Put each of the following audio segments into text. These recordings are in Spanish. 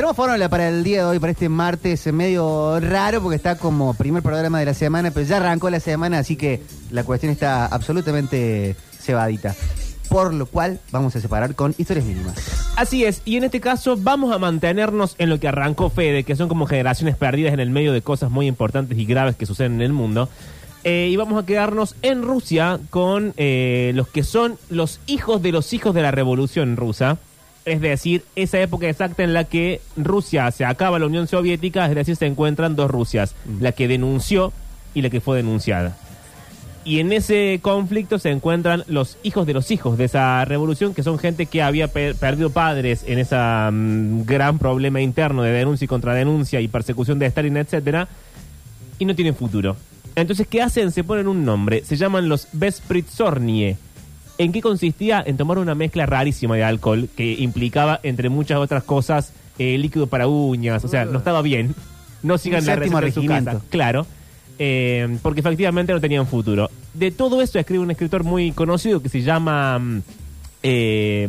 Tenemos fórmula para el día de hoy, para este martes eh, medio raro, porque está como primer programa de la semana, pero ya arrancó la semana, así que la cuestión está absolutamente cebadita. Por lo cual vamos a separar con historias mínimas. Así es, y en este caso vamos a mantenernos en lo que arrancó Fede, que son como generaciones perdidas en el medio de cosas muy importantes y graves que suceden en el mundo. Eh, y vamos a quedarnos en Rusia con eh, los que son los hijos de los hijos de la revolución rusa. Es decir, esa época exacta en la que Rusia se acaba la Unión Soviética, es decir, se encuentran dos Rusias, la que denunció y la que fue denunciada. Y en ese conflicto se encuentran los hijos de los hijos de esa revolución, que son gente que había per- perdido padres en ese gran problema interno de denuncia y contradenuncia y persecución de Stalin, etcétera, y no tienen futuro. Entonces, ¿qué hacen? Se ponen un nombre, se llaman los Bespritsornie. ¿En qué consistía? En tomar una mezcla rarísima de alcohol que implicaba, entre muchas otras cosas, eh, líquido para uñas. O sea, no estaba bien. No sigan Un la séptimo receta en su regimiento. casa. Claro. Eh, porque efectivamente no tenían futuro. De todo esto escribe un escritor muy conocido que se llama... mm, eh,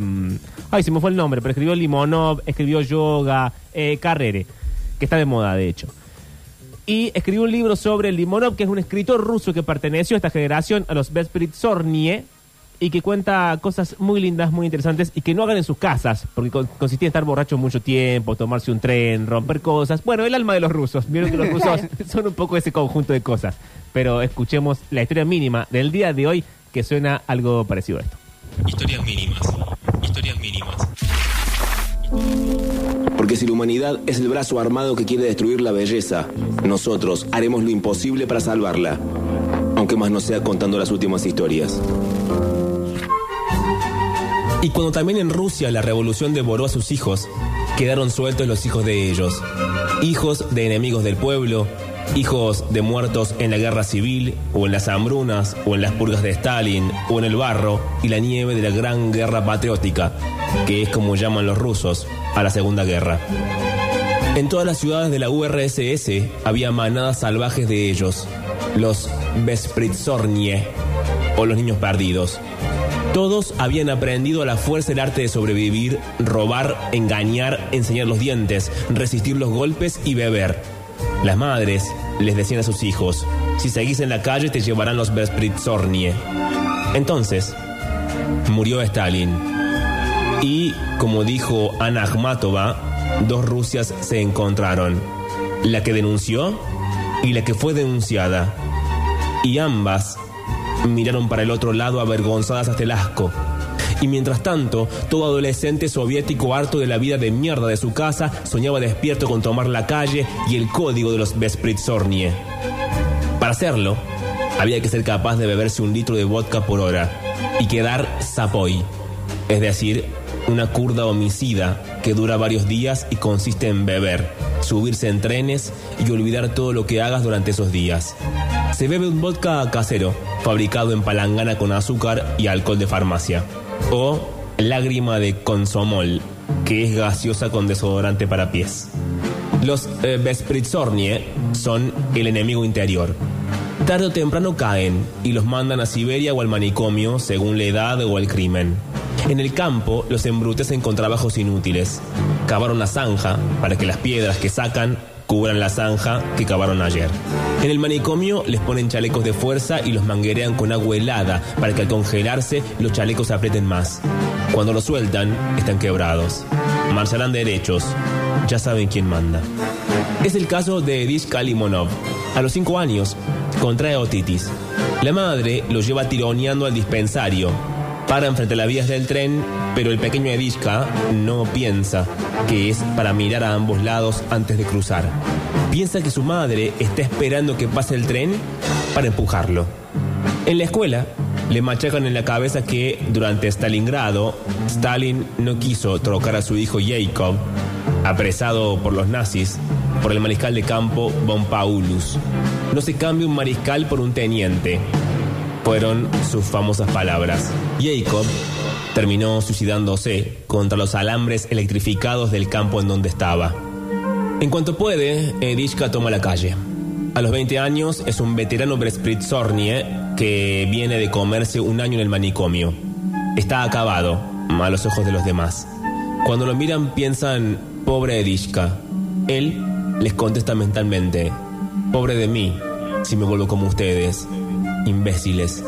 ay, se me fue el nombre, pero escribió Limonov, escribió Yoga, eh, Carrere, que está de moda, de hecho. Y escribió un libro sobre Limonov, que es un escritor ruso que perteneció a esta generación, a los Bespritsornie, y que cuenta cosas muy lindas, muy interesantes, y que no hagan en sus casas, porque con- consistía en estar borracho mucho tiempo, tomarse un tren, romper cosas. Bueno, el alma de los rusos. Vieron que los rusos son un poco ese conjunto de cosas. Pero escuchemos la historia mínima del día de hoy, que suena algo parecido a esto. Historias mínimas. Historias mínimas. Porque si la humanidad es el brazo armado que quiere destruir la belleza, nosotros haremos lo imposible para salvarla. Aunque más no sea contando las últimas historias. Y cuando también en Rusia la revolución devoró a sus hijos, quedaron sueltos los hijos de ellos. Hijos de enemigos del pueblo, hijos de muertos en la guerra civil, o en las hambrunas, o en las purgas de Stalin, o en el barro y la nieve de la gran guerra patriótica, que es como llaman los rusos a la Segunda Guerra. En todas las ciudades de la URSS había manadas salvajes de ellos, los Bespritsornie, o los niños perdidos. Todos habían aprendido a la fuerza el arte de sobrevivir, robar, engañar, enseñar los dientes, resistir los golpes y beber. Las madres les decían a sus hijos, si seguís en la calle te llevarán los Bespritsornie. Entonces, murió Stalin. Y, como dijo Ana Akhmatova, dos Rusias se encontraron. La que denunció y la que fue denunciada. Y ambas miraron para el otro lado avergonzadas hasta el asco. Y mientras tanto, todo adolescente soviético harto de la vida de mierda de su casa soñaba despierto con tomar la calle y el código de los Bespritsornie. Para hacerlo, había que ser capaz de beberse un litro de vodka por hora y quedar zapoy, es decir, una curda homicida que dura varios días y consiste en beber, subirse en trenes y olvidar todo lo que hagas durante esos días. Se bebe un vodka casero, fabricado en palangana con azúcar y alcohol de farmacia. O lágrima de consomol, que es gaseosa con desodorante para pies. Los eh, Bespritsornie son el enemigo interior. Tarde o temprano caen y los mandan a Siberia o al manicomio según la edad o el crimen. En el campo los embrutecen con trabajos inútiles. Cavaron la zanja para que las piedras que sacan cubran la zanja que cavaron ayer. En el manicomio les ponen chalecos de fuerza y los manguerean con agua helada para que al congelarse los chalecos se aprieten más. Cuando los sueltan, están quebrados. Marcharán derechos. Ya saben quién manda. Es el caso de Edishka Limonov. A los 5 años, contrae otitis. La madre lo lleva tironeando al dispensario. Paran frente a las vías del tren, pero el pequeño Edishka no piensa que es para mirar a ambos lados antes de cruzar. Piensa que su madre está esperando que pase el tren para empujarlo. En la escuela, le machacan en la cabeza que durante Stalingrado, Stalin no quiso trocar a su hijo Jacob, apresado por los nazis, por el mariscal de campo Von Paulus. No se cambia un mariscal por un teniente. Fueron sus famosas palabras. Jacob terminó suicidándose contra los alambres electrificados del campo en donde estaba. En cuanto puede, Edishka toma la calle. A los 20 años es un veterano Bespritsornie que viene de comerse un año en el manicomio. Está acabado, a los ojos de los demás. Cuando lo miran piensan, Pobre Edishka. Él les contesta mentalmente. Pobre de mí, si me vuelvo como ustedes. Imbéciles.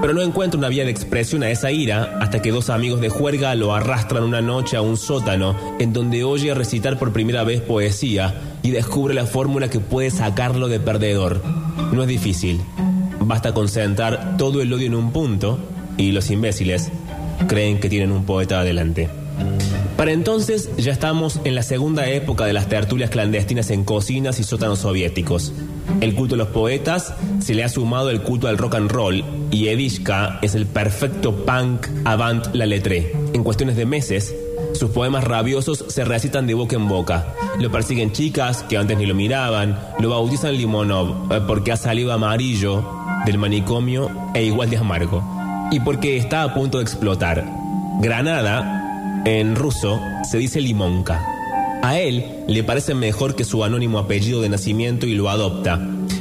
Pero no encuentra una vía de expresión a esa ira hasta que dos amigos de juerga lo arrastran una noche a un sótano en donde oye recitar por primera vez poesía y descubre la fórmula que puede sacarlo de perdedor. No es difícil. Basta concentrar todo el odio en un punto y los imbéciles creen que tienen un poeta adelante. Para entonces ya estamos en la segunda época de las tertulias clandestinas en cocinas y sótanos soviéticos. El culto a los poetas se le ha sumado el culto al rock and roll y Edishka es el perfecto punk avant la letre. En cuestiones de meses, sus poemas rabiosos se recitan de boca en boca. Lo persiguen chicas que antes ni lo miraban, lo bautizan Limonov eh, porque ha salido amarillo del manicomio e igual de amargo. Y porque está a punto de explotar. Granada en ruso se dice limonka. A él le parece mejor que su anónimo apellido de nacimiento y lo adopta.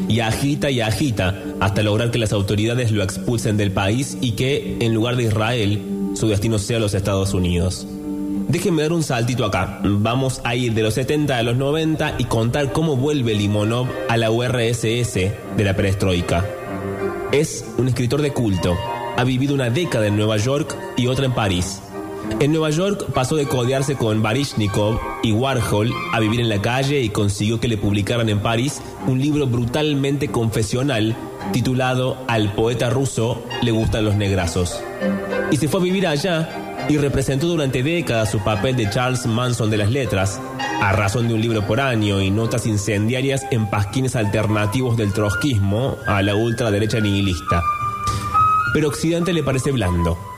Y agita y agita hasta lograr que las autoridades lo expulsen del país y que, en lugar de Israel, su destino sea los Estados Unidos. Déjenme dar un saltito acá. Vamos a ir de los 70 a los 90 y contar cómo vuelve Limonov a la URSS de la perestroika. Es un escritor de culto. Ha vivido una década en Nueva York y otra en París. En Nueva York pasó de codearse con Baryshnikov y Warhol a vivir en la calle y consiguió que le publicaran en París un libro brutalmente confesional titulado Al poeta ruso le gustan los negrazos. Y se fue a vivir allá y representó durante décadas su papel de Charles Manson de las letras, a razón de un libro por año y notas incendiarias en pasquines alternativos del trotskismo a la ultraderecha nihilista. Pero Occidente le parece blando.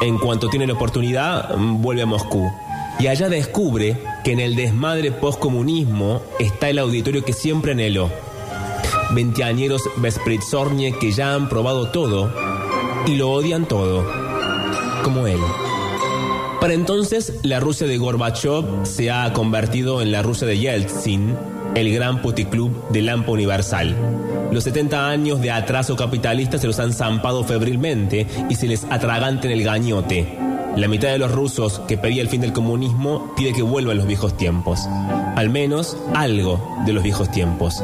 En cuanto tiene la oportunidad, vuelve a Moscú. Y allá descubre que en el desmadre postcomunismo está el auditorio que siempre anheló. Veinteañeros Vespritzornie que ya han probado todo y lo odian todo, como él. Para entonces, la Rusia de Gorbachev se ha convertido en la Rusia de Yeltsin, el gran puticlub de Lampa Universal. Los 70 años de atraso capitalista se los han zampado febrilmente y se les atraganta en el gañote. La mitad de los rusos que pedía el fin del comunismo pide que vuelvan los viejos tiempos. Al menos algo de los viejos tiempos.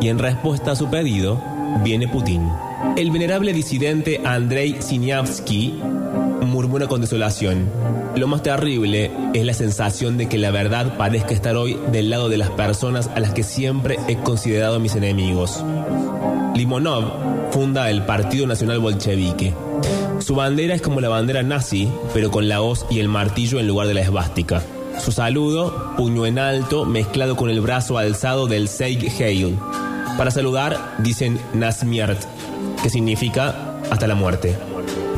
Y en respuesta a su pedido, viene Putin. El venerable disidente Andrei Siniavsky murmura con desolación. Lo más terrible es la sensación de que la verdad parezca estar hoy del lado de las personas a las que siempre he considerado mis enemigos. Limonov funda el Partido Nacional Bolchevique. Su bandera es como la bandera nazi, pero con la hoz y el martillo en lugar de la esvástica. Su saludo, puño en alto, mezclado con el brazo alzado del Seig Heil. Para saludar, dicen Nasmiert, que significa hasta la muerte.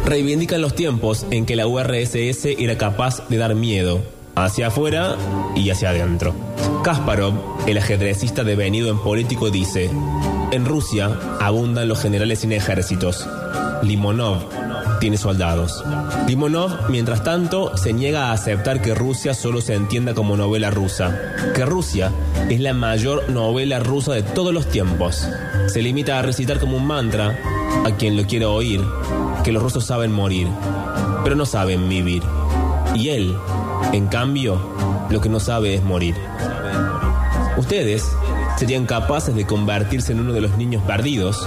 Reivindican los tiempos en que la URSS era capaz de dar miedo, hacia afuera y hacia adentro. Kasparov, el ajedrecista devenido en político, dice, en Rusia abundan los generales sin ejércitos. Limonov tiene soldados. Limonov, mientras tanto, se niega a aceptar que Rusia solo se entienda como novela rusa, que Rusia es la mayor novela rusa de todos los tiempos. Se limita a recitar como un mantra, a quien lo quiera oír, que los rusos saben morir, pero no saben vivir. Y él, en cambio, lo que no sabe es morir. Ustedes serían capaces de convertirse en uno de los niños perdidos